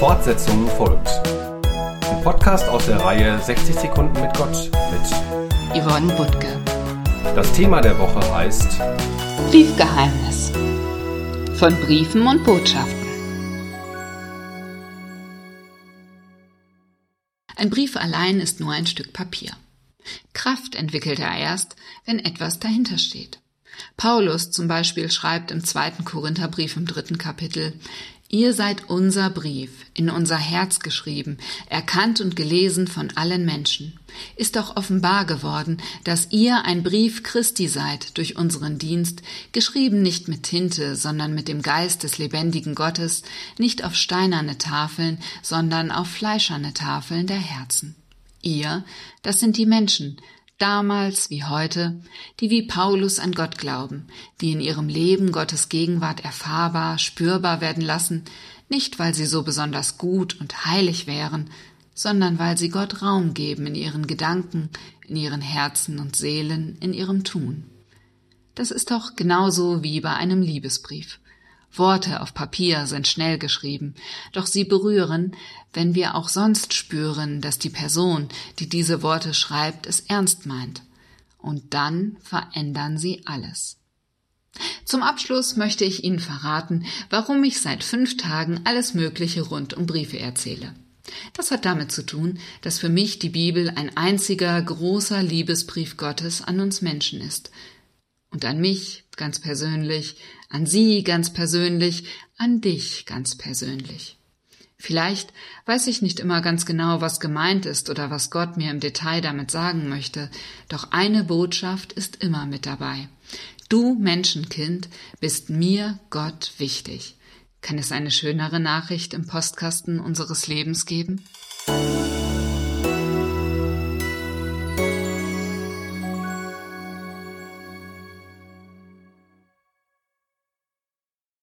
Fortsetzung folgt. Ein Podcast aus der Reihe 60 Sekunden mit Gott mit Yvonne Butke. Das Thema der Woche heißt Briefgeheimnis von Briefen und Botschaften. Ein Brief allein ist nur ein Stück Papier. Kraft entwickelt er erst, wenn etwas dahinter steht. Paulus zum Beispiel schreibt im zweiten Korintherbrief im dritten Kapitel, Ihr seid unser Brief, in unser Herz geschrieben, erkannt und gelesen von allen Menschen. Ist doch offenbar geworden, dass ihr ein Brief Christi seid durch unseren Dienst, geschrieben nicht mit Tinte, sondern mit dem Geist des lebendigen Gottes, nicht auf steinerne Tafeln, sondern auf fleischerne Tafeln der Herzen. Ihr, das sind die Menschen, damals wie heute, die wie Paulus an Gott glauben, die in ihrem Leben Gottes Gegenwart erfahrbar, spürbar werden lassen, nicht weil sie so besonders gut und heilig wären, sondern weil sie Gott Raum geben in ihren Gedanken, in ihren Herzen und Seelen, in ihrem Tun. Das ist doch genauso wie bei einem Liebesbrief. Worte auf Papier sind schnell geschrieben, doch sie berühren, wenn wir auch sonst spüren, dass die Person, die diese Worte schreibt, es ernst meint. Und dann verändern sie alles. Zum Abschluss möchte ich Ihnen verraten, warum ich seit fünf Tagen alles Mögliche rund um Briefe erzähle. Das hat damit zu tun, dass für mich die Bibel ein einziger großer Liebesbrief Gottes an uns Menschen ist. Und an mich ganz persönlich, an Sie ganz persönlich, an dich ganz persönlich. Vielleicht weiß ich nicht immer ganz genau, was gemeint ist oder was Gott mir im Detail damit sagen möchte, doch eine Botschaft ist immer mit dabei. Du Menschenkind bist mir Gott wichtig. Kann es eine schönere Nachricht im Postkasten unseres Lebens geben?